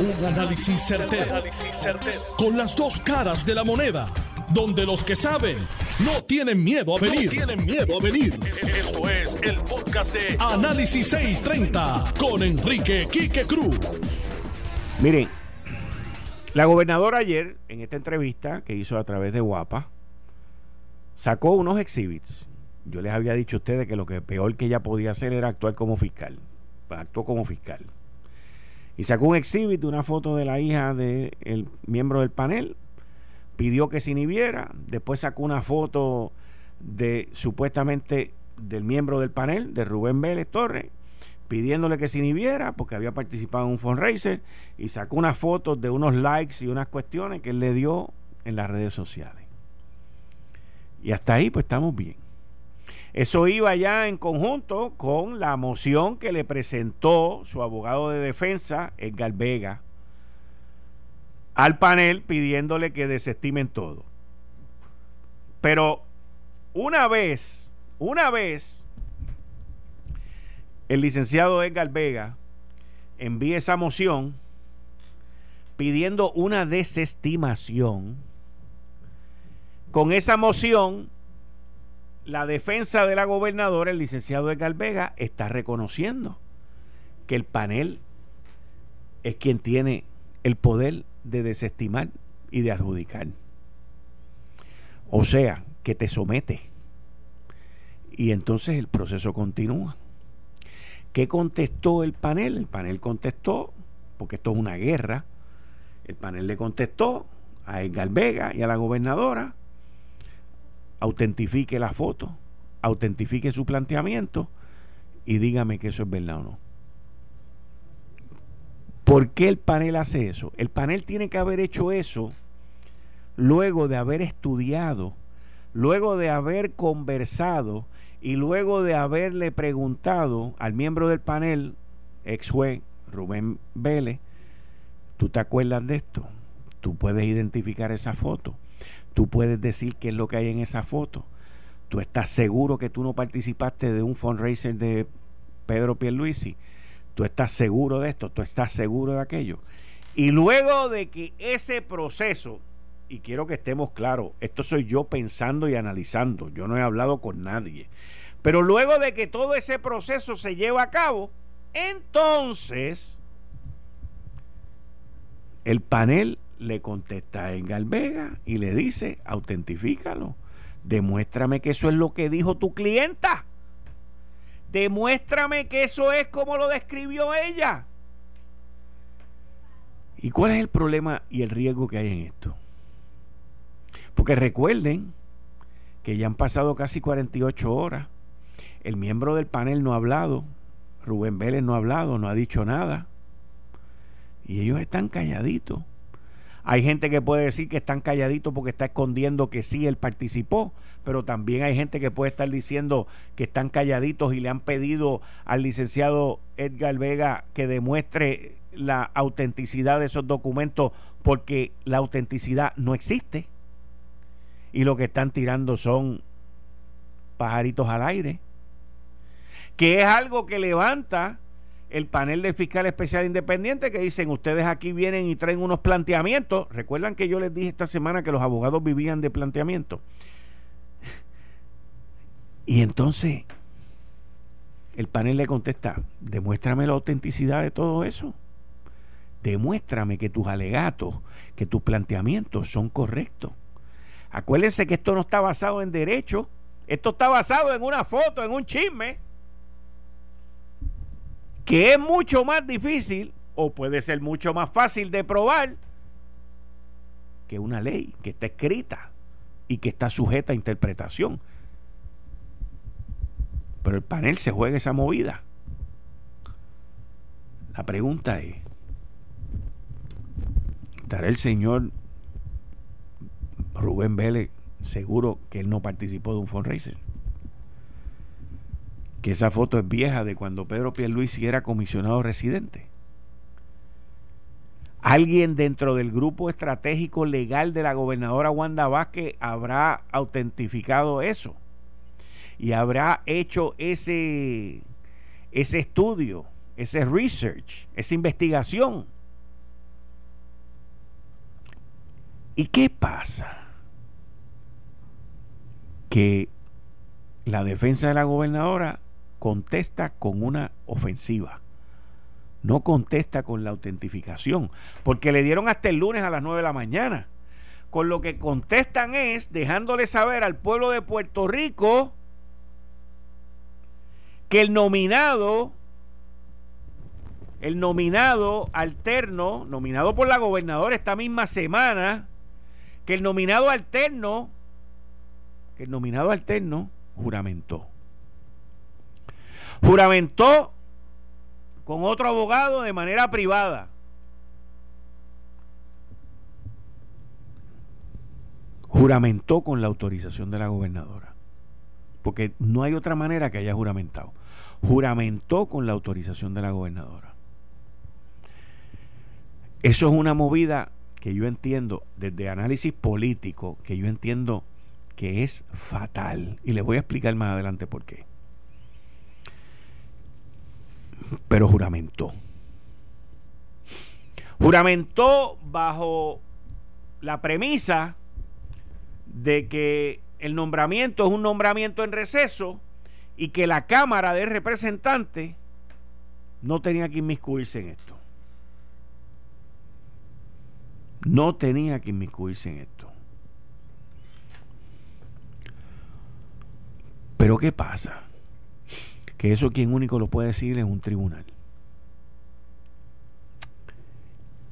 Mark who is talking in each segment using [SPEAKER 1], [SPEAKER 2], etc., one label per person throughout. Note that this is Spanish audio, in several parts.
[SPEAKER 1] Un análisis certero, Con las dos caras de la moneda. Donde los que saben no tienen miedo a venir. tienen miedo a venir. Esto es el podcast de Análisis 630 con Enrique Quique Cruz.
[SPEAKER 2] Miren, la gobernadora ayer, en esta entrevista que hizo a través de Guapa, sacó unos exhibits. Yo les había dicho a ustedes que lo que peor que ella podía hacer era actuar como fiscal. Actuó como fiscal. Y sacó un exhibit, una foto de la hija del miembro del panel, pidió que se inhibiera, después sacó una foto de supuestamente del miembro del panel, de Rubén Vélez Torres, pidiéndole que se inhibiera porque había participado en un fundraiser y sacó unas fotos de unos likes y unas cuestiones que él le dio en las redes sociales. Y hasta ahí pues estamos bien. Eso iba ya en conjunto con la moción que le presentó su abogado de defensa, Edgar Vega, al panel pidiéndole que desestimen todo. Pero una vez, una vez, el licenciado Edgar Vega envía esa moción pidiendo una desestimación, con esa moción la defensa de la gobernadora, el licenciado Edgar Vega, está reconociendo que el panel es quien tiene el poder de desestimar y de adjudicar. O sea, que te somete. Y entonces el proceso continúa. ¿Qué contestó el panel? El panel contestó, porque esto es una guerra, el panel le contestó a Edgar Vega y a la gobernadora autentifique la foto, autentifique su planteamiento y dígame que eso es verdad o no. ¿Por qué el panel hace eso? El panel tiene que haber hecho eso luego de haber estudiado, luego de haber conversado y luego de haberle preguntado al miembro del panel, ex juez Rubén Vélez, ¿tú te acuerdas de esto? ¿Tú puedes identificar esa foto? Tú puedes decir qué es lo que hay en esa foto. Tú estás seguro que tú no participaste de un fundraiser de Pedro Pierluisi. Tú estás seguro de esto, tú estás seguro de aquello. Y luego de que ese proceso, y quiero que estemos claros, esto soy yo pensando y analizando, yo no he hablado con nadie, pero luego de que todo ese proceso se lleva a cabo, entonces el panel le contesta a Engal Vega y le dice, autentifícalo, demuéstrame que eso es lo que dijo tu clienta. Demuéstrame que eso es como lo describió ella. ¿Y cuál es el problema y el riesgo que hay en esto? Porque recuerden que ya han pasado casi 48 horas. El miembro del panel no ha hablado. Rubén Vélez no ha hablado, no ha dicho nada. Y ellos están calladitos. Hay gente que puede decir que están calladitos porque está escondiendo que sí él participó, pero también hay gente que puede estar diciendo que están calladitos y le han pedido al licenciado Edgar Vega que demuestre la autenticidad de esos documentos porque la autenticidad no existe. Y lo que están tirando son pajaritos al aire, que es algo que levanta el panel del fiscal especial independiente que dicen ustedes aquí vienen y traen unos planteamientos. Recuerdan que yo les dije esta semana que los abogados vivían de planteamientos. Y entonces el panel le contesta, demuéstrame la autenticidad de todo eso. Demuéstrame que tus alegatos, que tus planteamientos son correctos. Acuérdense que esto no está basado en derecho, esto está basado en una foto, en un chisme que es mucho más difícil o puede ser mucho más fácil de probar que una ley que está escrita y que está sujeta a interpretación. Pero el panel se juega esa movida. La pregunta es, ¿estará el señor Rubén Vélez seguro que él no participó de un fundraiser? Que esa foto es vieja de cuando Pedro Pierluisi era comisionado residente. Alguien dentro del grupo estratégico legal de la gobernadora Wanda Vázquez habrá autentificado eso y habrá hecho ese, ese estudio, ese research, esa investigación. ¿Y qué pasa? Que la defensa de la gobernadora contesta con una ofensiva. No contesta con la autentificación, porque le dieron hasta el lunes a las 9 de la mañana. Con lo que contestan es dejándole saber al pueblo de Puerto Rico que el nominado, el nominado alterno, nominado por la gobernadora esta misma semana, que el nominado alterno, que el nominado alterno juramentó. Juramentó con otro abogado de manera privada. Juramentó con la autorización de la gobernadora. Porque no hay otra manera que haya juramentado. Juramentó con la autorización de la gobernadora. Eso es una movida que yo entiendo desde análisis político, que yo entiendo que es fatal. Y les voy a explicar más adelante por qué. Pero juramentó. Juramentó bajo la premisa de que el nombramiento es un nombramiento en receso y que la Cámara de Representantes no tenía que inmiscuirse en esto. No tenía que inmiscuirse en esto. Pero ¿qué pasa? Que eso quien único lo puede decir es un tribunal.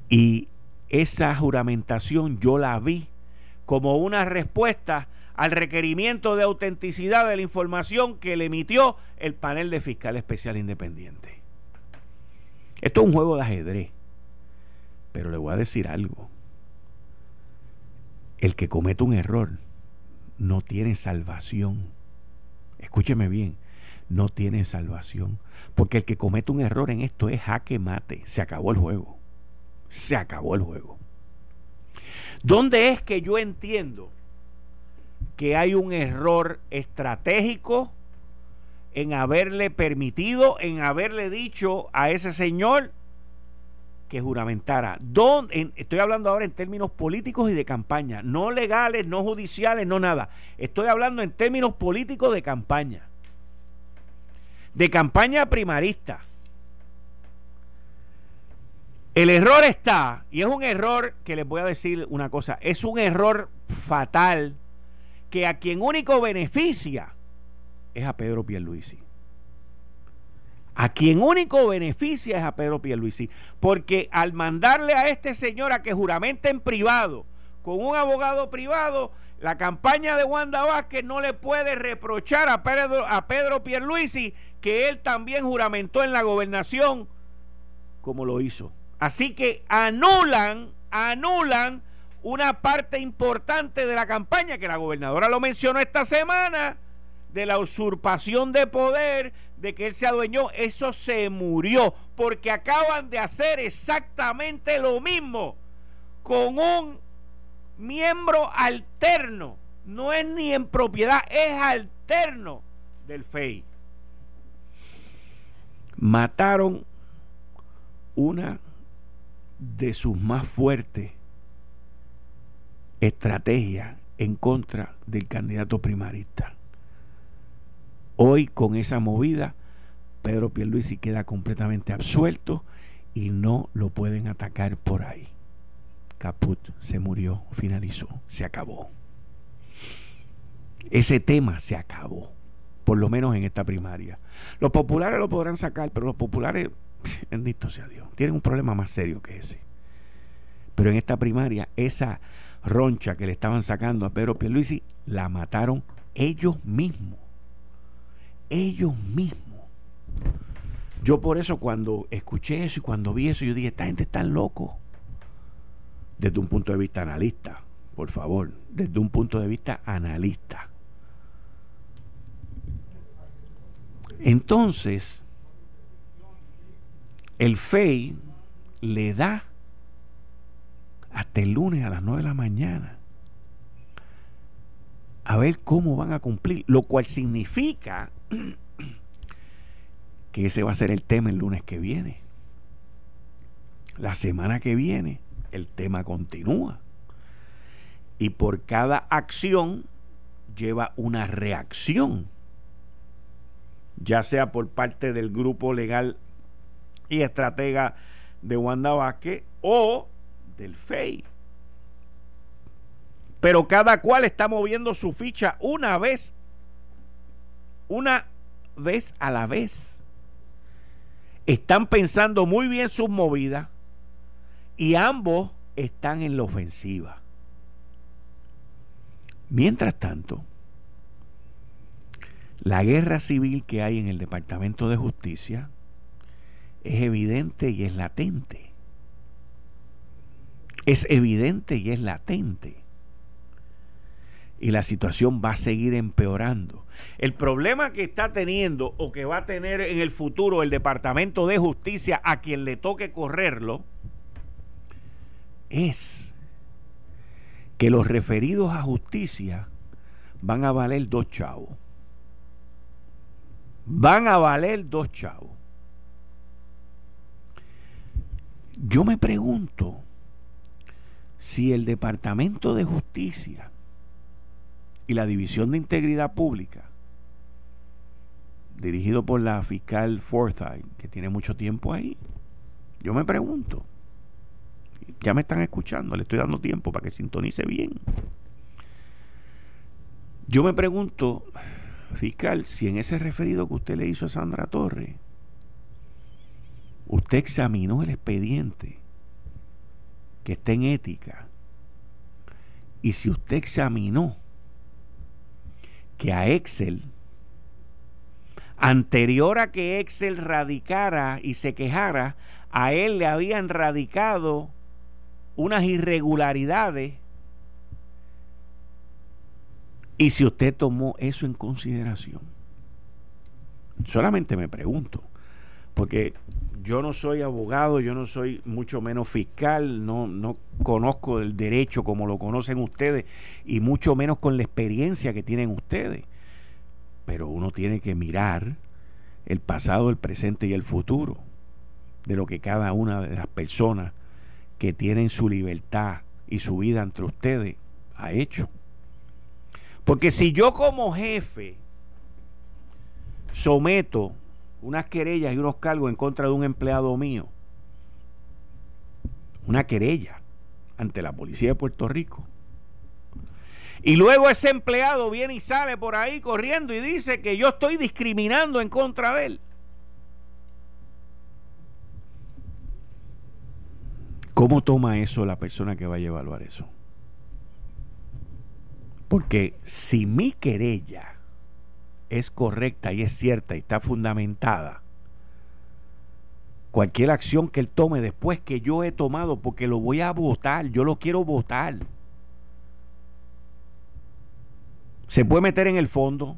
[SPEAKER 2] Y esa juramentación yo la vi como una respuesta al requerimiento de autenticidad de la información que le emitió el panel de fiscal especial independiente. Esto es un juego de ajedrez. Pero le voy a decir algo. El que comete un error no tiene salvación. Escúcheme bien, no tiene salvación. Porque el que comete un error en esto es jaque mate. Se acabó el juego. Se acabó el juego. ¿Dónde es que yo entiendo que hay un error estratégico en haberle permitido, en haberle dicho a ese señor que juramentara. ¿Dónde, estoy hablando ahora en términos políticos y de campaña, no legales, no judiciales, no nada. Estoy hablando en términos políticos de campaña. De campaña primarista. El error está, y es un error que les voy a decir una cosa, es un error fatal que a quien único beneficia es a Pedro Pierluisi. A quien único beneficia es a Pedro Pierluisi. Porque al mandarle a este señor a que juramente en privado, con un abogado privado, la campaña de Wanda Vázquez no le puede reprochar a Pedro, a Pedro Pierluisi que él también juramentó en la gobernación como lo hizo. Así que anulan, anulan una parte importante de la campaña, que la gobernadora lo mencionó esta semana, de la usurpación de poder, de que él se adueñó, eso se murió, porque acaban de hacer exactamente lo mismo con un miembro alterno, no es ni en propiedad, es alterno del FEI. Mataron una de sus más fuertes estrategias en contra del candidato primarista. Hoy con esa movida, Pedro Pierluisi queda completamente absuelto y no lo pueden atacar por ahí. Caput se murió, finalizó, se acabó. Ese tema se acabó, por lo menos en esta primaria. Los populares lo podrán sacar, pero los populares bendito sea Dios, tienen un problema más serio que ese. Pero en esta primaria, esa roncha que le estaban sacando a Pedro Pierluisi, la mataron ellos mismos. Ellos mismos. Yo por eso cuando escuché eso y cuando vi eso, yo dije, esta gente está loco. Desde un punto de vista analista, por favor, desde un punto de vista analista. Entonces, el FEI le da hasta el lunes a las 9 de la mañana a ver cómo van a cumplir, lo cual significa que ese va a ser el tema el lunes que viene. La semana que viene el tema continúa. Y por cada acción lleva una reacción, ya sea por parte del grupo legal y estratega de Wanda Vázquez o del FEI. Pero cada cual está moviendo su ficha una vez, una vez a la vez. Están pensando muy bien sus movidas y ambos están en la ofensiva. Mientras tanto, la guerra civil que hay en el Departamento de Justicia es evidente y es latente. Es evidente y es latente. Y la situación va a seguir empeorando. El problema que está teniendo o que va a tener en el futuro el Departamento de Justicia a quien le toque correrlo es que los referidos a justicia van a valer dos chavos. Van a valer dos chavos. Yo me pregunto si el Departamento de Justicia y la División de Integridad Pública, dirigido por la fiscal Forsyth, que tiene mucho tiempo ahí, yo me pregunto, ya me están escuchando, le estoy dando tiempo para que sintonice bien. Yo me pregunto, fiscal, si en ese referido que usted le hizo a Sandra Torre, usted examinó el expediente que está en ética, y si usted examinó que a Excel, anterior a que Excel radicara y se quejara, a él le habían radicado unas irregularidades. Y si usted tomó eso en consideración, solamente me pregunto, porque yo no soy abogado, yo no soy mucho menos fiscal, no, no conozco el derecho como lo conocen ustedes y mucho menos con la experiencia que tienen ustedes. Pero uno tiene que mirar el pasado, el presente y el futuro de lo que cada una de las personas que tienen su libertad y su vida entre ustedes ha hecho. Porque si yo como jefe someto unas querellas y unos cargos en contra de un empleado mío, una querella ante la policía de Puerto Rico, y luego ese empleado viene y sale por ahí corriendo y dice que yo estoy discriminando en contra de él. ¿Cómo toma eso la persona que va a evaluar eso? Porque si mi querella es correcta y es cierta y está fundamentada, cualquier acción que él tome después que yo he tomado, porque lo voy a votar, yo lo quiero votar, se puede meter en el fondo,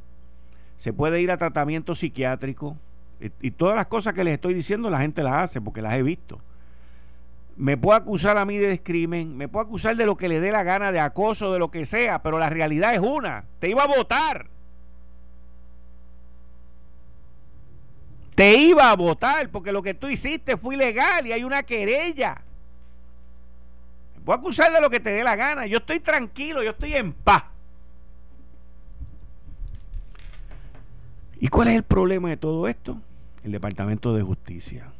[SPEAKER 2] se puede ir a tratamiento psiquiátrico y, y todas las cosas que les estoy diciendo la gente las hace porque las he visto me puede acusar a mí de discrimen, me puede acusar de lo que le dé la gana, de acoso, de lo que sea, pero la realidad es una, te iba a votar. Te iba a votar porque lo que tú hiciste fue ilegal y hay una querella. Me puede acusar de lo que te dé la gana, yo estoy tranquilo, yo estoy en paz. ¿Y cuál es el problema de todo esto? El Departamento de Justicia.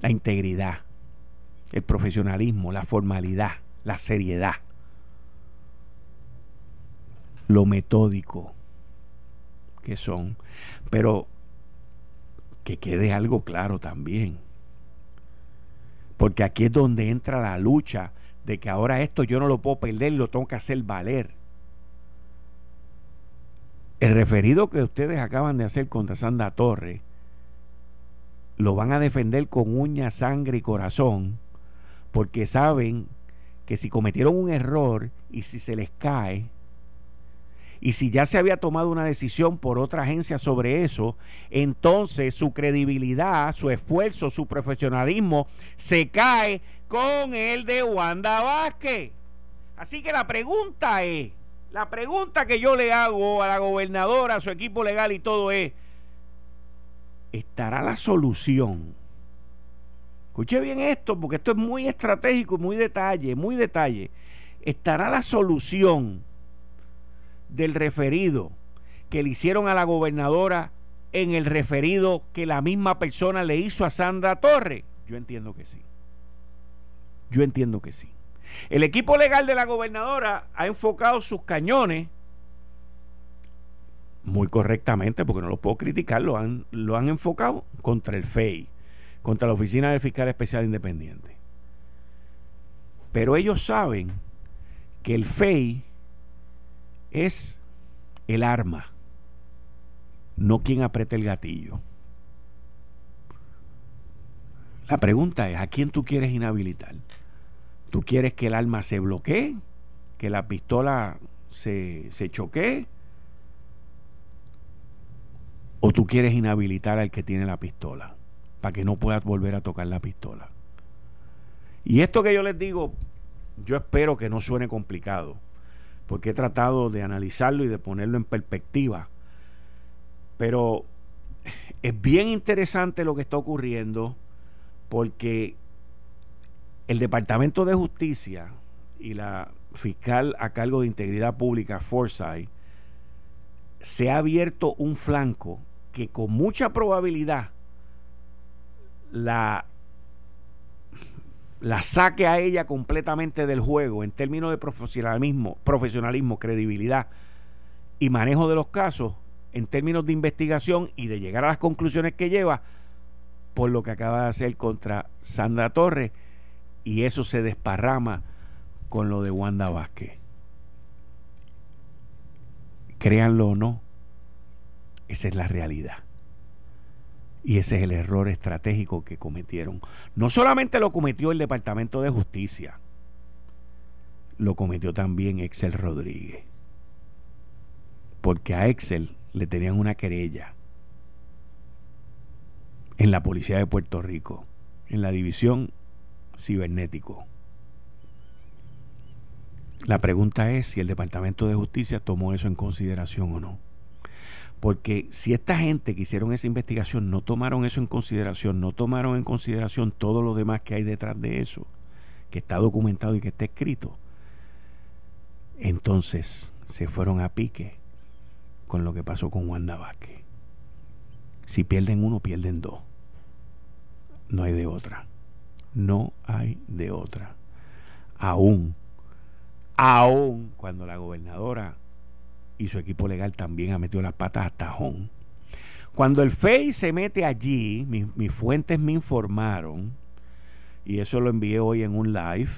[SPEAKER 2] La integridad el profesionalismo, la formalidad, la seriedad, lo metódico que son. Pero que quede algo claro también. Porque aquí es donde entra la lucha de que ahora esto yo no lo puedo perder, lo tengo que hacer valer. El referido que ustedes acaban de hacer contra Sandra Torre lo van a defender con uña, sangre y corazón porque saben que si cometieron un error y si se les cae, y si ya se había tomado una decisión por otra agencia sobre eso, entonces su credibilidad, su esfuerzo, su profesionalismo se cae con el de Wanda Vázquez. Así que la pregunta es, la pregunta que yo le hago a la gobernadora, a su equipo legal y todo es, ¿estará la solución? Escuche bien esto, porque esto es muy estratégico, muy detalle, muy detalle. ¿estará la solución del referido que le hicieron a la gobernadora en el referido que la misma persona le hizo a Sandra Torres? Yo entiendo que sí. Yo entiendo que sí. El equipo legal de la gobernadora ha enfocado sus cañones muy correctamente, porque no lo puedo criticar, lo han, lo han enfocado contra el FEI, contra la Oficina del Fiscal Especial Independiente. Pero ellos saben que el FEI es el arma, no quien aprieta el gatillo. La pregunta es, ¿a quién tú quieres inhabilitar? ¿Tú quieres que el arma se bloquee? ¿Que la pistola se, se choquee? ¿O tú quieres inhabilitar al que tiene la pistola para que no puedas volver a tocar la pistola? Y esto que yo les digo, yo espero que no suene complicado, porque he tratado de analizarlo y de ponerlo en perspectiva. Pero es bien interesante lo que está ocurriendo porque el Departamento de Justicia y la fiscal a cargo de Integridad Pública, Forsyth, se ha abierto un flanco que con mucha probabilidad la, la saque a ella completamente del juego en términos de profesionalismo, profesionalismo, credibilidad y manejo de los casos, en términos de investigación y de llegar a las conclusiones que lleva por lo que acaba de hacer contra Sandra Torres y eso se desparrama con lo de Wanda Vázquez créanlo o no, esa es la realidad. Y ese es el error estratégico que cometieron. No solamente lo cometió el Departamento de Justicia, lo cometió también Excel Rodríguez. Porque a Excel le tenían una querella en la Policía de Puerto Rico, en la División Cibernético. La pregunta es si el Departamento de Justicia tomó eso en consideración o no. Porque si esta gente que hicieron esa investigación no tomaron eso en consideración, no tomaron en consideración todo lo demás que hay detrás de eso, que está documentado y que está escrito, entonces se fueron a pique con lo que pasó con Wanda Vázquez. Si pierden uno, pierden dos. No hay de otra. No hay de otra. Aún aún cuando la gobernadora y su equipo legal también ha metido las patas hasta tajón. Cuando el FEI se mete allí, mis, fuentes me informaron, y eso lo envié hoy en un live,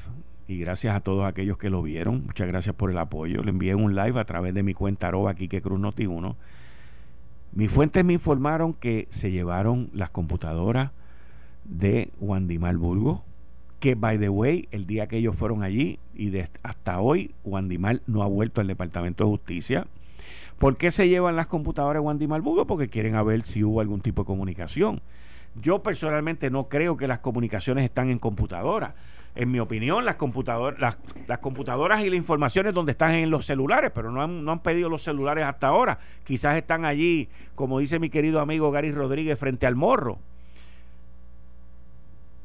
[SPEAKER 2] y gracias a todos aquellos que lo vieron, muchas gracias por el apoyo, lo envié en un live a través de mi cuenta arroba que Cruz Noti 1. Mis fuentes me informaron que se llevaron las computadoras de Wandimar Burgos, que by the way, el día que ellos fueron allí y hasta hoy, Wandimar no ha vuelto al Departamento de Justicia. ¿Por qué se llevan las computadoras de Wandimar Bugo? Porque quieren a ver si hubo algún tipo de comunicación. Yo personalmente no creo que las comunicaciones están en computadoras. En mi opinión, las computadoras, las, las, computadoras y las informaciones donde están en los celulares, pero no han, no han pedido los celulares hasta ahora. Quizás están allí, como dice mi querido amigo Gary Rodríguez, frente al morro.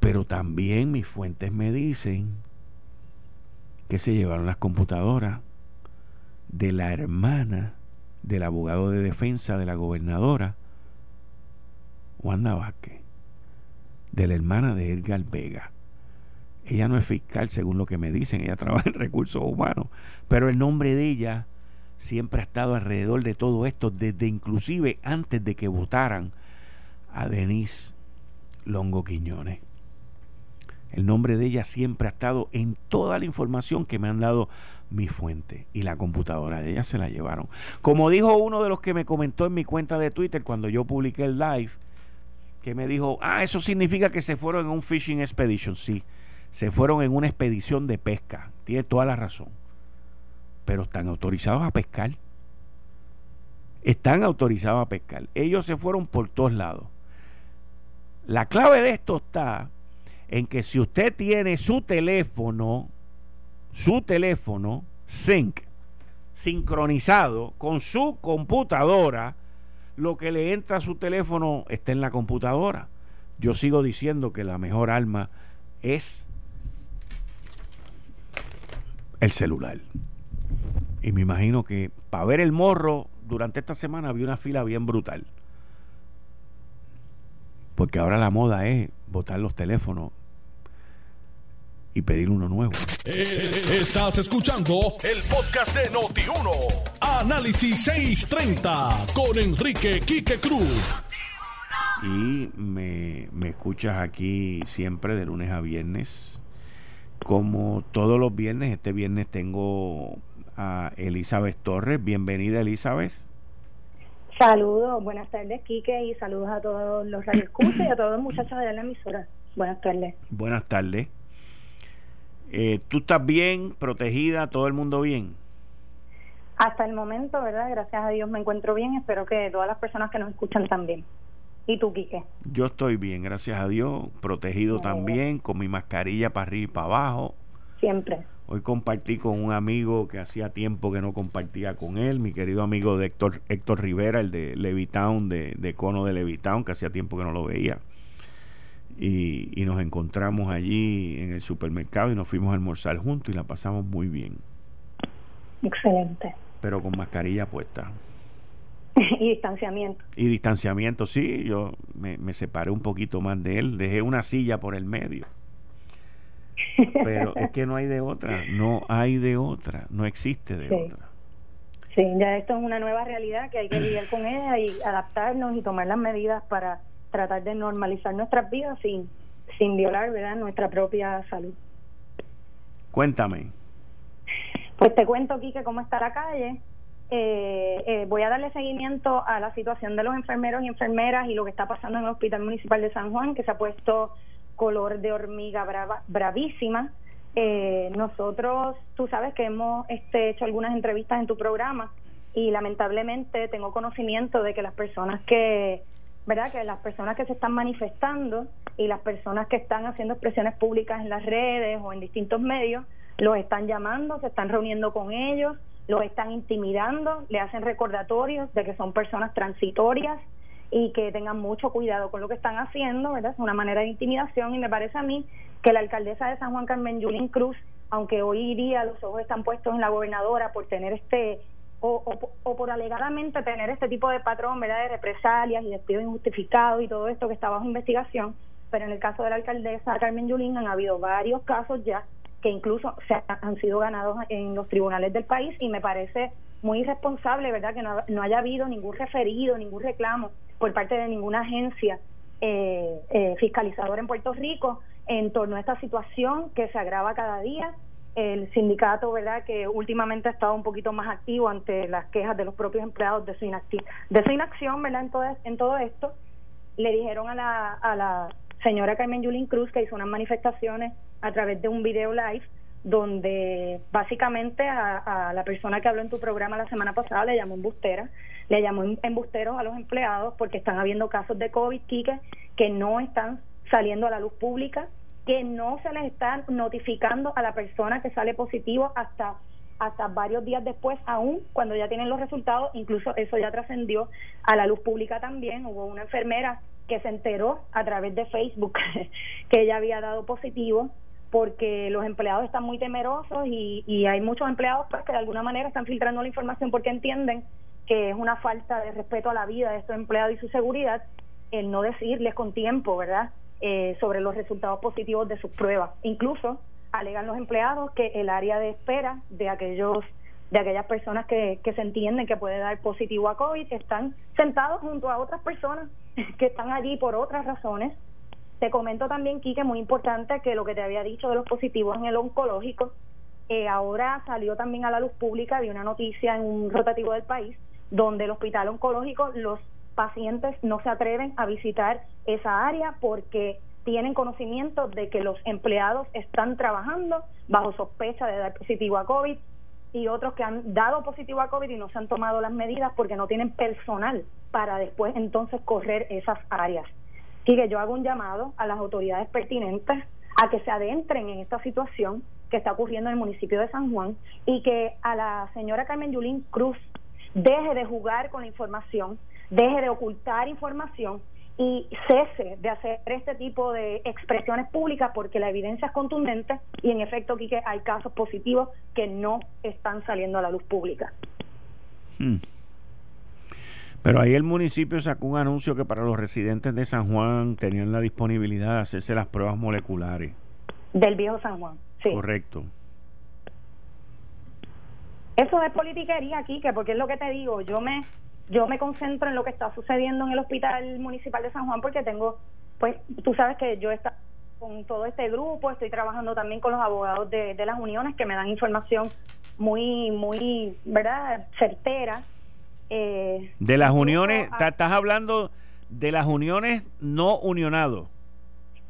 [SPEAKER 2] Pero también mis fuentes me dicen que se llevaron las computadoras de la hermana del abogado de defensa de la gobernadora, Wanda Vázquez, de la hermana de Edgar Vega. Ella no es fiscal, según lo que me dicen, ella trabaja en recursos humanos, pero el nombre de ella siempre ha estado alrededor de todo esto, desde inclusive antes de que votaran a Denise Longo Quiñones. El nombre de ella siempre ha estado en toda la información que me han dado mi fuente y la computadora de ella se la llevaron. Como dijo uno de los que me comentó en mi cuenta de Twitter cuando yo publiqué el live, que me dijo, ah, eso significa que se fueron en un fishing expedition. Sí, se fueron en una expedición de pesca. Tiene toda la razón. Pero están autorizados a pescar. Están autorizados a pescar. Ellos se fueron por todos lados. La clave de esto está en que si usted tiene su teléfono, su teléfono sync, sincronizado con su computadora, lo que le entra a su teléfono está en la computadora. Yo sigo diciendo que la mejor arma es el celular. Y me imagino que para ver el morro, durante esta semana había una fila bien brutal. Porque ahora la moda es botar los teléfonos y pedir uno nuevo.
[SPEAKER 1] Eh, estás escuchando el podcast de Noti1. Análisis 630 con Enrique Quique Cruz.
[SPEAKER 2] Y me, me escuchas aquí siempre de lunes a viernes. Como todos los viernes, este viernes tengo a Elizabeth Torres. Bienvenida, Elizabeth.
[SPEAKER 3] Saludos, buenas tardes, Quique, y saludos a todos los radioescuchas y a todos los muchachos de la emisora. Buenas tardes.
[SPEAKER 2] Buenas tardes. Eh, ¿Tú estás bien, protegida, todo el mundo bien?
[SPEAKER 3] Hasta el momento, ¿verdad? Gracias a Dios me encuentro bien. Espero que todas las personas que nos escuchan también. ¿Y tú, Quique?
[SPEAKER 2] Yo estoy bien, gracias a Dios. Protegido también, con mi mascarilla para arriba y para abajo.
[SPEAKER 3] Siempre.
[SPEAKER 2] Hoy compartí con un amigo que hacía tiempo que no compartía con él, mi querido amigo de Héctor, Héctor Rivera, el de Levitown, de, de Cono de Levitown, que hacía tiempo que no lo veía y, nos encontramos allí en el supermercado y nos fuimos a almorzar juntos y la pasamos muy bien.
[SPEAKER 3] Excelente.
[SPEAKER 2] Pero con mascarilla puesta.
[SPEAKER 3] y distanciamiento.
[SPEAKER 2] Y distanciamiento, sí. Yo me, me, separé un poquito más de él. Dejé una silla por el medio. Pero es que no hay de otra. No hay de otra. No existe de otra.
[SPEAKER 3] Sí, ya esto es una nueva realidad que hay que lidiar con ella y adaptarnos y tomar las medidas para tratar de normalizar nuestras vidas sin, sin violar ¿verdad? nuestra propia salud.
[SPEAKER 2] Cuéntame.
[SPEAKER 3] Pues te cuento, Quique, cómo está la calle. Eh, eh, voy a darle seguimiento a la situación de los enfermeros y enfermeras y lo que está pasando en el Hospital Municipal de San Juan, que se ha puesto color de hormiga brava, bravísima. Eh, nosotros, tú sabes que hemos este, hecho algunas entrevistas en tu programa y lamentablemente tengo conocimiento de que las personas que ¿verdad? Que las personas que se están manifestando y las personas que están haciendo expresiones públicas en las redes o en distintos medios, los están llamando, se están reuniendo con ellos, los están intimidando, le hacen recordatorios de que son personas transitorias y que tengan mucho cuidado con lo que están haciendo, ¿verdad? Es una manera de intimidación y me parece a mí que la alcaldesa de San Juan Carmen Yulín Cruz, aunque hoy día los ojos están puestos en la gobernadora por tener este o, por alegadamente tener este tipo de patrón ¿verdad? de represalias y despidos injustificados y todo esto que está bajo investigación, pero en el caso de la alcaldesa Carmen Yulín han habido varios casos ya que incluso se han sido ganados en los tribunales del país y me parece muy irresponsable, ¿verdad?, que no, haya habido ningún referido, ningún reclamo por parte de ninguna agencia eh, eh, fiscalizadora en Puerto Rico en torno a esta situación que se agrava cada día el sindicato, ¿verdad?, que últimamente ha estado un poquito más activo ante las quejas de los propios empleados de su, de su inacción, ¿verdad?, en todo, en todo esto, le dijeron a la, a la señora Carmen Yulín Cruz que hizo unas manifestaciones a través de un video live donde básicamente a, a, la persona que habló en tu programa la semana pasada le llamó embustera, le llamó em, embusteros a los empleados porque están habiendo casos de COVID, Quique, que no están saliendo a la luz pública que no se les está notificando a la persona que sale positivo hasta hasta varios días después, aún cuando ya tienen los resultados, incluso eso ya trascendió a la luz pública también. Hubo una enfermera que se enteró a través de Facebook que ella había dado positivo porque los empleados están muy temerosos y, y hay muchos empleados pues, que de alguna manera están filtrando la información porque entienden que es una falta de respeto a la vida de estos empleados y su seguridad el no decirles con tiempo, ¿verdad? Eh, sobre los resultados positivos de sus pruebas. Incluso alegan los empleados que el área de espera de aquellos de aquellas personas que, que se entienden que puede dar positivo a COVID están sentados junto a otras personas que están allí por otras razones. Te comento también, Kike, muy importante que lo que te había dicho de los positivos en el oncológico, eh, ahora salió también a la luz pública de una noticia en un rotativo del país donde el hospital oncológico los pacientes no se atreven a visitar esa área porque tienen conocimiento de que los empleados están trabajando bajo sospecha de dar positivo a COVID y otros que han dado positivo a COVID y no se han tomado las medidas porque no tienen personal para después entonces correr esas áreas. Y que yo hago un llamado a las autoridades pertinentes a que se adentren en esta situación que está ocurriendo en el municipio de San Juan y que a la señora Carmen Yulín Cruz deje de jugar con la información, deje de ocultar información y cese de hacer este tipo de expresiones públicas porque la evidencia es contundente y en efecto, Quique, hay casos positivos que no están saliendo a la luz pública. Hmm.
[SPEAKER 2] Pero ahí el municipio sacó un anuncio que para los residentes de San Juan tenían la disponibilidad de hacerse las pruebas moleculares.
[SPEAKER 3] Del viejo San Juan, sí.
[SPEAKER 2] Correcto.
[SPEAKER 3] Eso es politiquería, Quique, porque es lo que te digo, yo me yo me concentro en lo que está sucediendo en el Hospital Municipal de San Juan porque tengo, pues tú sabes que yo estoy con todo este grupo, estoy trabajando también con los abogados de, las uniones que me dan información muy, muy, ¿verdad?, certera.
[SPEAKER 2] Eh, de las uniones, estás hablando de las uniones no unionados.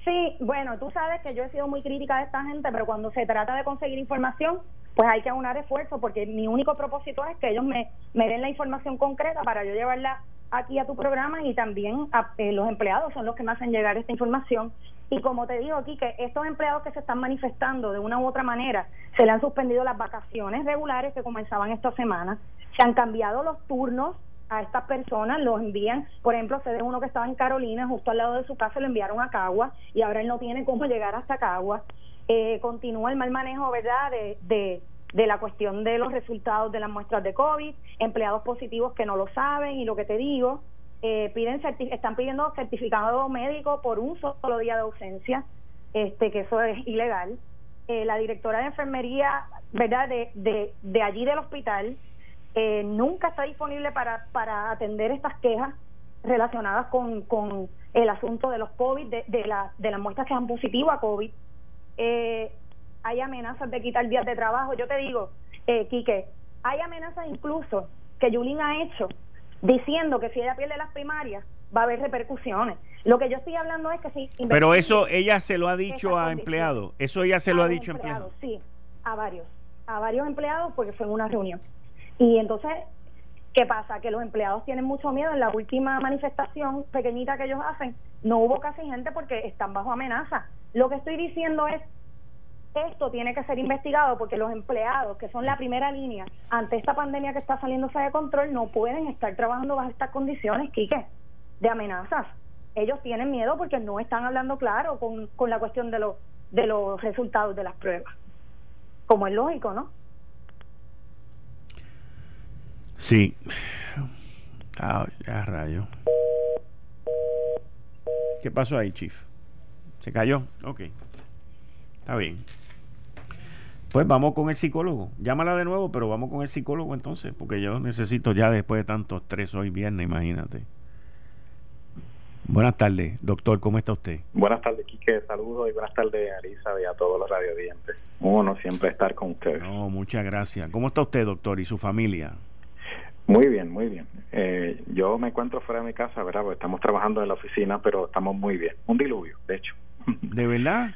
[SPEAKER 3] Sí, bueno, tú sabes que yo he sido muy crítica de esta gente, pero cuando se trata de conseguir información, pues hay que aunar esfuerzo porque mi único propósito es que ellos me, den la información concreta para yo llevarla aquí a tu programa y también a, eh, los empleados son los que me hacen llegar esta información. Y como te digo aquí, que estos empleados que se están manifestando de una u otra manera, se le han suspendido las vacaciones regulares que comenzaban esta semana, se han cambiado los turnos a estas personas, los envían, por ejemplo, se de uno que estaba en Carolina, justo al lado de su casa, lo enviaron a Cagua y ahora él no tiene cómo llegar hasta Cagua eh, continúa el mal manejo, ¿verdad?, de, de, la cuestión de los resultados de las muestras de COVID, empleados positivos que no lo saben y lo que te digo, eh, piden están pidiendo certificado médico por un solo día de ausencia, este que eso es ilegal. Eh, la directora de enfermería, ¿verdad?, de, de, de allí del hospital, eh, nunca está disponible para, para atender estas quejas relacionadas con, con el asunto de los COVID, de, de, la, de las muestras que dan positivo a COVID eh, hay amenazas de quitar días de trabajo. Yo te digo, eh, Quique, hay amenazas incluso que Yulín ha hecho diciendo que si ella pierde las primarias va a haber repercusiones. Lo que yo estoy hablando es que si...
[SPEAKER 2] Pero eso ella se lo ha dicho a empleados. Eso ella se lo ha dicho a empleados.
[SPEAKER 3] Sí, a varios. A varios empleados porque fue en una reunión. Y entonces, ¿qué pasa? Que los empleados tienen mucho miedo. En la última manifestación pequeñita que ellos hacen, no hubo casi gente porque están bajo amenaza. Lo que estoy diciendo es, esto tiene que ser investigado porque los empleados, que son la primera línea ante esta pandemia que está saliéndose de control, no pueden estar trabajando bajo estas condiciones, Quique, de amenazas. Ellos tienen miedo porque no están hablando claro con, con la cuestión de, los de los resultados de las pruebas. Como es lógico, ¿no?
[SPEAKER 2] Sí. Ah, ya rayo. ¿Qué pasó ahí, Chief? ¿Se cayó? Ok. Está bien. Pues vamos con el psicólogo. Llámala de nuevo, pero vamos con el psicólogo entonces, porque yo necesito ya después de tantos tres hoy viernes, imagínate. Buenas tardes, doctor, ¿cómo está usted?
[SPEAKER 4] Buenas tardes, Quique, saludos y buenas tardes, Arisa, y a todos los radiodientes. Uno siempre estar con ustedes.
[SPEAKER 2] No, muchas gracias. ¿Cómo está usted, doctor, y su familia?
[SPEAKER 4] Muy bien, muy bien. Eh, yo me encuentro fuera de mi casa, ¿verdad? Porque estamos trabajando en la oficina, pero estamos muy bien. Un diluvio, de hecho.
[SPEAKER 2] ¿De verdad?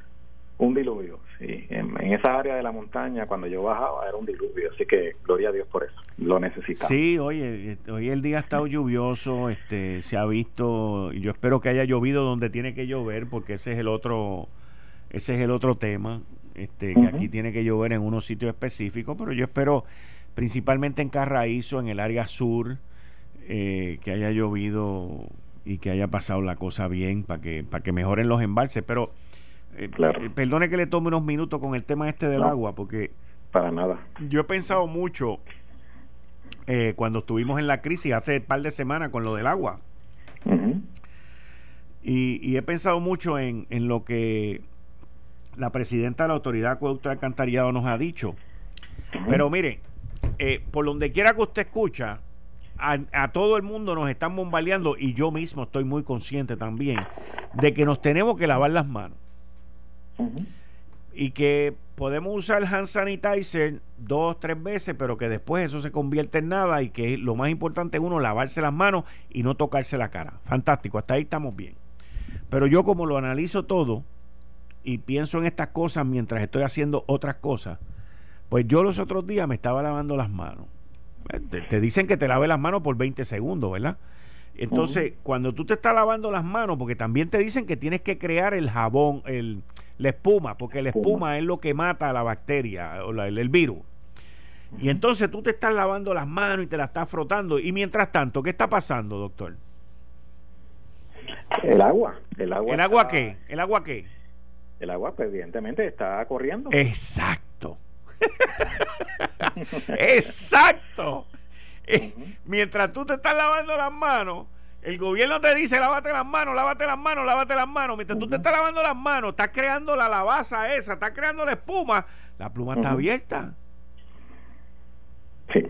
[SPEAKER 4] un diluvio, sí. En, esa área de la montaña, cuando yo bajaba, era un diluvio. Así que gloria a Dios por eso. Lo necesitaba.
[SPEAKER 2] Sí, oye, hoy el día ha estado lluvioso. este Se ha visto. Yo espero que haya llovido donde tiene que llover, porque ese es el otro. Ese es el otro tema. Este, que aquí tiene que llover en unos sitios específicos, pero yo espero principalmente en Carraízo, en el área sur, eh, que haya llovido y que haya pasado la cosa bien para que, para que mejoren los embalses. Pero eh, eh, perdone que le tome unos minutos con el tema este del agua, porque...
[SPEAKER 4] Para nada.
[SPEAKER 2] Yo he pensado mucho cuando estuvimos en la crisis hace un par de semanas con lo del agua. y, he pensado mucho en, en, lo que la presidenta de la Autoridad de Acueducto de Alcantarillado nos ha dicho. Pero mire, por donde quiera que usted escucha, a, todo el mundo nos están bombardeando y yo mismo estoy muy consciente también de que nos tenemos que lavar las manos. Y que podemos usar el hand sanitizer dos, tres veces, pero que después eso se convierte en nada y que lo más importante es uno lavarse las manos y no tocarse la cara. Fantástico, hasta ahí estamos bien. Pero yo como lo analizo todo y pienso en estas cosas mientras estoy haciendo otras cosas, pues yo los otros días me estaba lavando las manos te, dicen que te lave las manos por 20 segundos, ¿verdad? Entonces, cuando tú te estás lavando las manos, porque también te dicen que tienes que crear el jabón, el, la espuma, porque la espuma es lo que mata a la bacteria o el, virus. Y entonces tú te estás lavando las manos y te las estás frotando. Y mientras tanto, ¿qué está pasando, doctor?
[SPEAKER 4] El agua. ¿El agua,
[SPEAKER 2] ¿El agua qué? ¿El agua qué?
[SPEAKER 4] El agua, pues, evidentemente, está corriendo.
[SPEAKER 2] Exacto. Exacto. Eh, mientras tú te estás lavando las manos, el gobierno te dice lávate las manos, lávate las manos, lávate las manos. Mientras tú te estás lavando las manos, estás creando la lavaza esa, estás creando la espuma, la pluma está abierta.
[SPEAKER 4] Sí.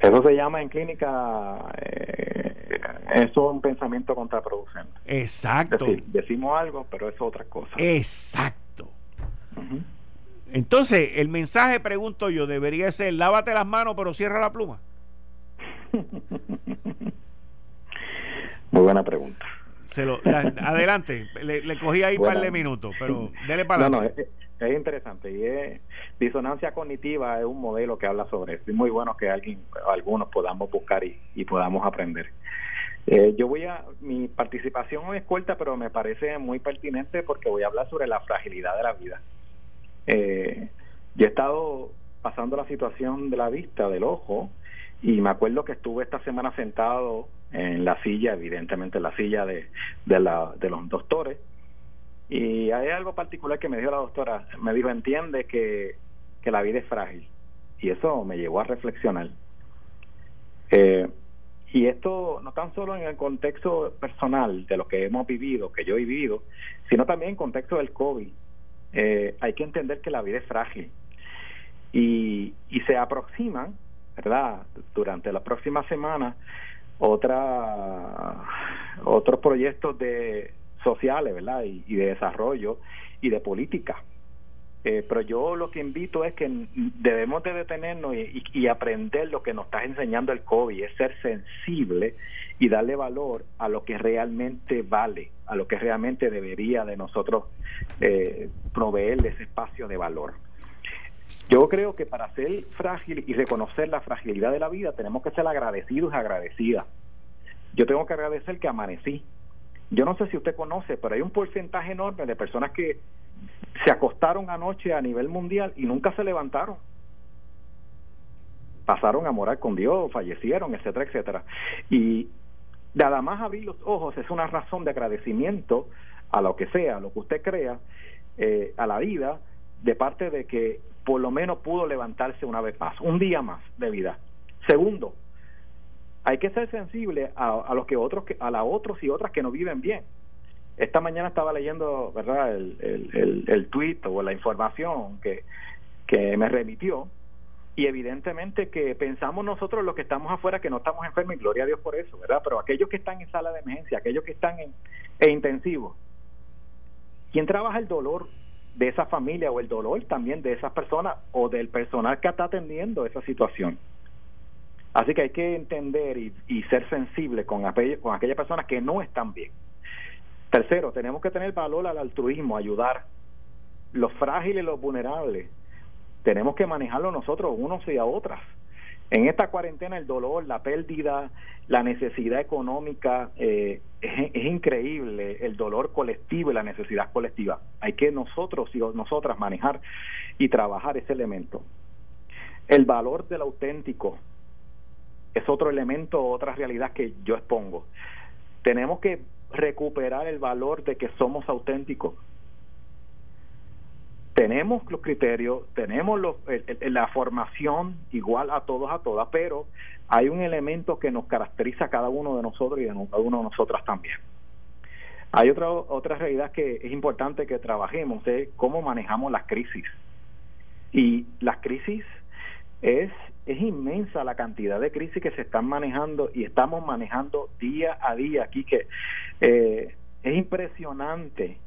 [SPEAKER 4] Eso se llama en clínica, eh, eso es un pensamiento contraproducente.
[SPEAKER 2] Exacto.
[SPEAKER 4] Es decir, decimos algo, pero es otra cosa.
[SPEAKER 2] Exacto. Entonces, el mensaje, pregunto yo, debería ser, lávate las manos, pero cierra la pluma.
[SPEAKER 4] Muy buena pregunta.
[SPEAKER 2] Se lo, adelante, le, cogí ahí un par de minutos, pero dele para
[SPEAKER 4] no, no, es, interesante y es disonancia cognitiva es un modelo que habla sobre eso. Es muy bueno que alguien, algunos podamos buscar y, podamos aprender. Eh, yo voy a, mi participación es corta, pero me parece muy pertinente porque voy a hablar sobre la fragilidad de la vida. Eh, yo he estado pasando la situación de la vista, del ojo, y me acuerdo que estuve esta semana sentado en la silla, evidentemente en la silla de, de, la, de los doctores, y hay algo particular que me dijo la doctora, me dijo, entiende que, que la vida es frágil, y eso me llevó a reflexionar. Eh, y esto no tan solo en el contexto personal de lo que hemos vivido, que yo he vivido, sino también en contexto del COVID. Eh, hay que entender que la vida es frágil y, y se aproximan ¿verdad? Durante la próxima semana, otros proyectos de sociales, ¿verdad? Y, de desarrollo y de política. Eh, pero yo lo que invito es que debemos de detenernos y, y, aprender lo que nos está enseñando el COVID, es ser sensible y darle valor a lo que realmente vale, a lo que realmente debería de nosotros eh, proveerle ese espacio de valor. Yo creo que para ser frágil y reconocer la fragilidad de la vida tenemos que ser agradecidos y agradecidas. Yo tengo que agradecer que amanecí. Yo no sé si usted conoce, pero hay un porcentaje enorme de personas que se acostaron anoche a nivel mundial y nunca se levantaron. Pasaron a morar con Dios, fallecieron, etcétera, etcétera. Y nada más abrir los ojos es una razón de agradecimiento a lo que sea, a lo que usted crea, eh, a la vida, de parte de que por lo menos pudo levantarse una vez más, un día más de vida. Segundo, hay que ser sensible a, los que otros, a las otros y otras que no viven bien. Esta mañana estaba leyendo, ¿verdad?, el, el, el, tweet o la información que, que me remitió y evidentemente que pensamos nosotros los que estamos afuera que no estamos enfermos y gloria a Dios por eso, ¿verdad? Pero aquellos que están en sala de emergencia, aquellos que están en, en intensivo, ¿quién trabaja el dolor de esa familia o el dolor también de esas personas o del personal que está atendiendo esa situación. Así que hay que entender y, ser sensible con, con aquellas personas que no están bien. Tercero, tenemos que tener valor al altruismo, ayudar. Los frágiles y los vulnerables, tenemos que manejarlo nosotros unos y a otras. En esta cuarentena el dolor, la pérdida, la necesidad económica, eh, es, increíble el dolor colectivo y la necesidad colectiva. Hay que nosotros y nosotras manejar y trabajar ese elemento. El valor del auténtico es otro elemento, otra realidad que yo expongo. Tenemos que recuperar el valor de que somos auténticos tenemos los criterios, tenemos la formación igual a todos, a todas, pero hay un elemento que nos caracteriza a cada uno de nosotros y a cada uno de nosotras también. Hay otra, otra realidad que es importante que trabajemos, es cómo manejamos las crisis. Y las crisis es, es inmensa la cantidad de crisis que se están manejando y estamos manejando día a día aquí, que eh, es impresionante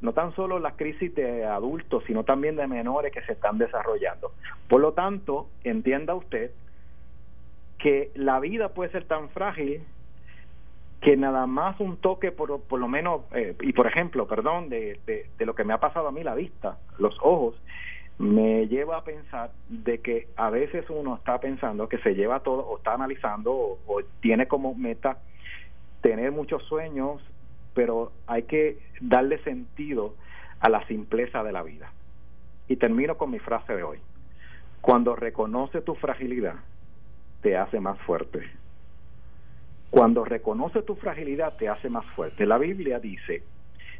[SPEAKER 4] no tan solo las crisis de adultos, sino también de menores que se están desarrollando. Por lo tanto, entienda usted que la vida puede ser tan frágil que nada más un toque, por, por lo menos, eh, y por ejemplo, perdón, de, de, lo que me ha pasado a mí, la vista, los ojos, me lleva a pensar de que a veces uno está pensando que se lleva todo, o está analizando, o tiene como meta tener muchos sueños, pero hay que darle sentido a la simpleza de la vida. Y termino con mi frase de hoy. Cuando reconoce tu fragilidad, te hace más fuerte. Cuando reconoce tu fragilidad te hace más fuerte. La Biblia dice,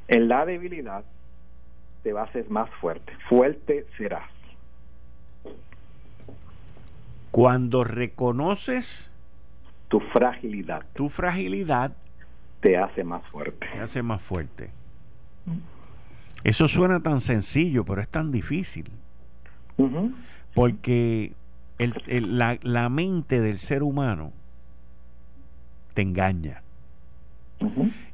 [SPEAKER 4] en la debilidad te vas a hacer más fuerte. Fuerte serás.
[SPEAKER 2] Cuando reconoces
[SPEAKER 4] tu fragilidad,
[SPEAKER 2] tu fragilidad
[SPEAKER 4] te hace más fuerte.
[SPEAKER 2] Te hace más fuerte. Eso suena tan sencillo, pero es tan difícil. Porque la, la, mente del ser humano te engaña.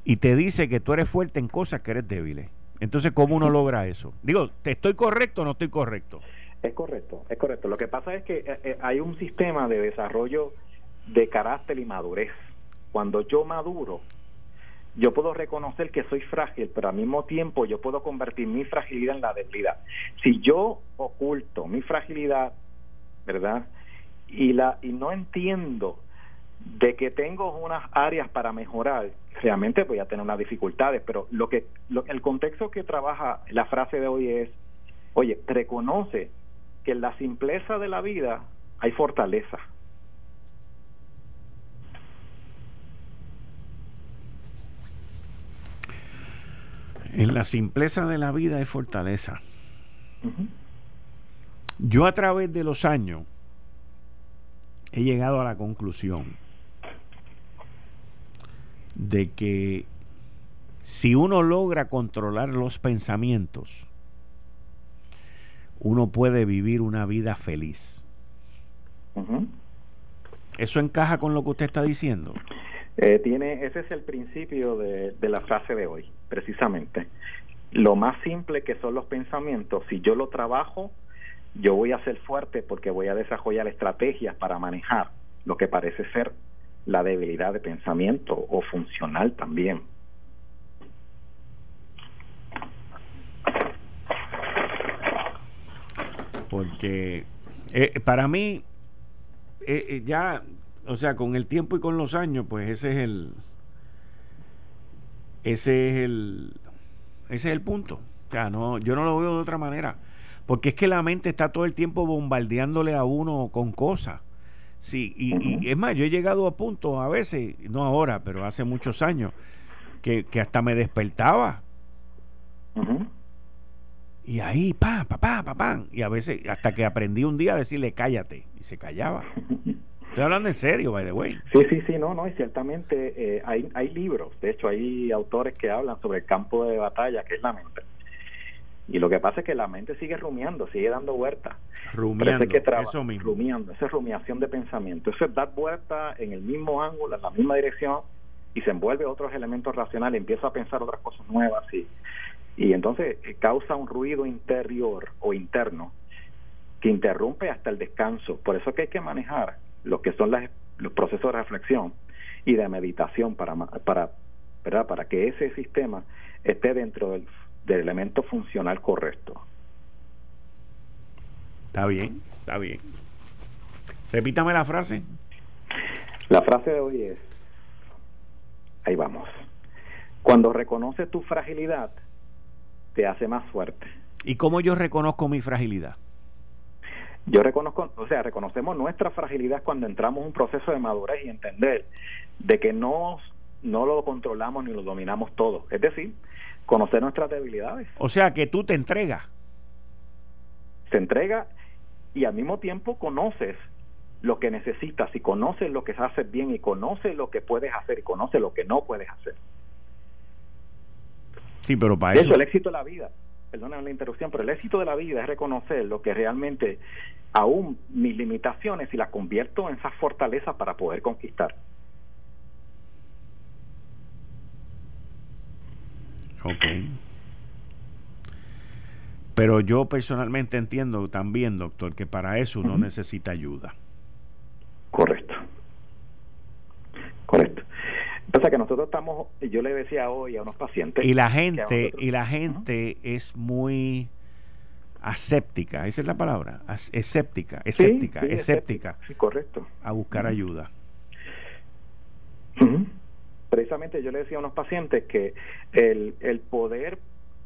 [SPEAKER 2] Y te dice que tú eres fuerte en cosas que eres débil. Entonces, ¿cómo uno logra eso? Digo, ¿te estoy correcto o no estoy correcto?
[SPEAKER 4] Es correcto, es correcto. Lo que pasa es que eh, eh, hay un sistema de desarrollo de carácter y madurez. Cuando yo maduro, yo puedo reconocer que soy frágil, pero al mismo tiempo yo puedo convertir mi fragilidad en la debilidad. Si yo oculto mi fragilidad, ¿verdad? Y la y no entiendo de que tengo unas áreas para mejorar, realmente voy a tener unas dificultades, pero lo que lo, el contexto que trabaja la frase de hoy es, oye, reconoce que en la simpleza de la vida hay fortaleza.
[SPEAKER 2] En la simpleza de la vida hay fortaleza. Yo a través de los años he llegado a la conclusión de que si uno logra controlar los pensamientos, uno puede vivir una vida feliz. ¿Eso encaja con lo que usted está diciendo?
[SPEAKER 4] Eh, tiene, ese es el principio de, de la frase de hoy, precisamente. Lo más simple que son los pensamientos, si yo lo trabajo, yo voy a ser fuerte porque voy a desarrollar estrategias para manejar lo que parece ser la debilidad de pensamiento o funcional también.
[SPEAKER 2] Porque eh, para mí, eh, ya o sea, con el tiempo y con los años, pues ese es el. Ese es el. Ese es el punto. O sea, no, yo no lo veo de otra manera. Porque es que la mente está todo el tiempo bombardeándole a uno con cosas. Sí, y, es más, yo he llegado a punto a veces, no ahora, pero hace muchos años, que, hasta me despertaba. Y ahí, pa, pa, pa, pa, pa. Y a veces, hasta que aprendí un día a decirle cállate. Y se callaba. Estoy hablando en serio, by the way.
[SPEAKER 4] Sí, sí, sí, no, no, y ciertamente eh, hay, hay libros, de hecho hay autores que hablan sobre el campo de batalla que es la mente. Y lo que pasa es que la mente sigue rumiando, sigue dando vueltas.
[SPEAKER 2] Rumiando, que eso mismo.
[SPEAKER 4] Rumiando, esa es rumiación de pensamiento. Eso es dar vuelta en el mismo ángulo, en la misma dirección, y se envuelve otros elementos racionales, empieza a pensar otras cosas nuevas, y, y entonces eh, causa un ruido interior o interno que interrumpe hasta el descanso. Por eso que hay que manejar lo que son los procesos de reflexión y de meditación para, para, ¿verdad? para que ese sistema esté dentro del, elemento funcional correcto.
[SPEAKER 2] Está bien, está bien. Repítame la frase.
[SPEAKER 4] La frase de hoy es, ahí vamos, cuando reconoces tu fragilidad, te hace más fuerte.
[SPEAKER 2] ¿Y cómo yo reconozco mi fragilidad?
[SPEAKER 4] Yo reconozco, o sea, reconocemos nuestra fragilidad cuando entramos en un proceso de madurez y entender de que no, no lo controlamos ni lo dominamos todo. Es decir, conocer nuestras debilidades.
[SPEAKER 2] O sea, que tú te entregas.
[SPEAKER 4] Se entrega y al mismo tiempo conoces lo que necesitas y conoces lo que haces bien y conoces lo que puedes hacer y conoces lo que no puedes hacer.
[SPEAKER 2] Sí, pero para eso...
[SPEAKER 4] el éxito de la vida, perdóname la interrupción, pero el éxito de la vida es reconocer lo que realmente aún mis limitaciones y las convierto en esa fortaleza para poder conquistar.
[SPEAKER 2] Ok. Pero yo personalmente entiendo también, doctor, que para eso uno necesita ayuda.
[SPEAKER 4] Correcto. Correcto. Pasa que nosotros estamos, yo le decía hoy a unos pacientes.
[SPEAKER 2] Y la gente, y la gente es muy aséptica, esa es la palabra, escéptica, escéptica, escéptica.
[SPEAKER 4] Sí, correcto.
[SPEAKER 2] A buscar ayuda.
[SPEAKER 4] Precisamente yo le decía a unos pacientes que el, el poder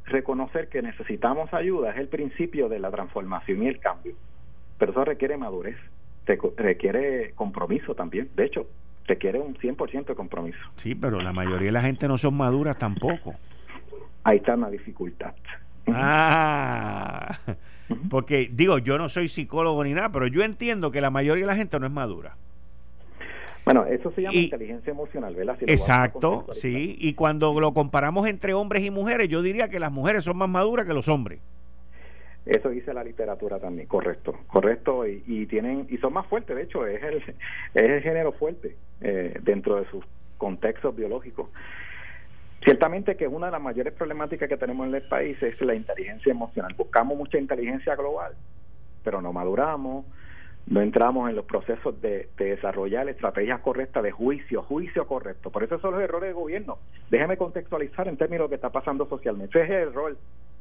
[SPEAKER 4] reconocer que necesitamos ayuda es el principio de la transformación y el cambio. Pero eso requiere madurez, requiere compromiso también. De hecho, requiere un 100% de compromiso.
[SPEAKER 2] Sí, pero la mayoría de la gente no son maduras tampoco.
[SPEAKER 4] Ahí está una dificultad.
[SPEAKER 2] Ah, porque digo, yo no soy psicólogo ni nada, pero yo entiendo que la mayoría de la gente no es madura.
[SPEAKER 4] Bueno, eso se llama inteligencia emocional, ¿verdad?
[SPEAKER 2] exacto, sí. Y cuando lo comparamos entre hombres y mujeres, yo diría que las mujeres son más maduras que los hombres.
[SPEAKER 4] Eso dice la literatura también, correcto, correcto, y, tienen y son más fuertes. De hecho, es el es el género fuerte eh, dentro de sus contextos biológicos. Ciertamente que una de las mayores problemáticas que tenemos en el país es la inteligencia emocional. Buscamos mucha inteligencia global, pero no maduramos, no entramos en los procesos de, desarrollar estrategias correctas de juicio, juicio correcto. Por eso son los errores del gobierno. Déjeme contextualizar en términos de lo que está pasando socialmente. Ese es el rol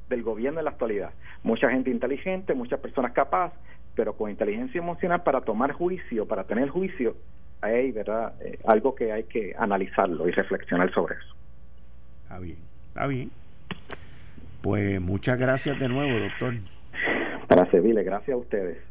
[SPEAKER 4] del gobierno en la actualidad. Mucha gente inteligente, muchas personas capaces, pero con inteligencia emocional para tomar juicio, para tener juicio, hay ¿verdad? Eh, algo que hay que analizarlo y reflexionar sobre eso.
[SPEAKER 2] Está bien, está bien. Pues muchas gracias de nuevo, doctor.
[SPEAKER 4] Para servirle, gracias a ustedes.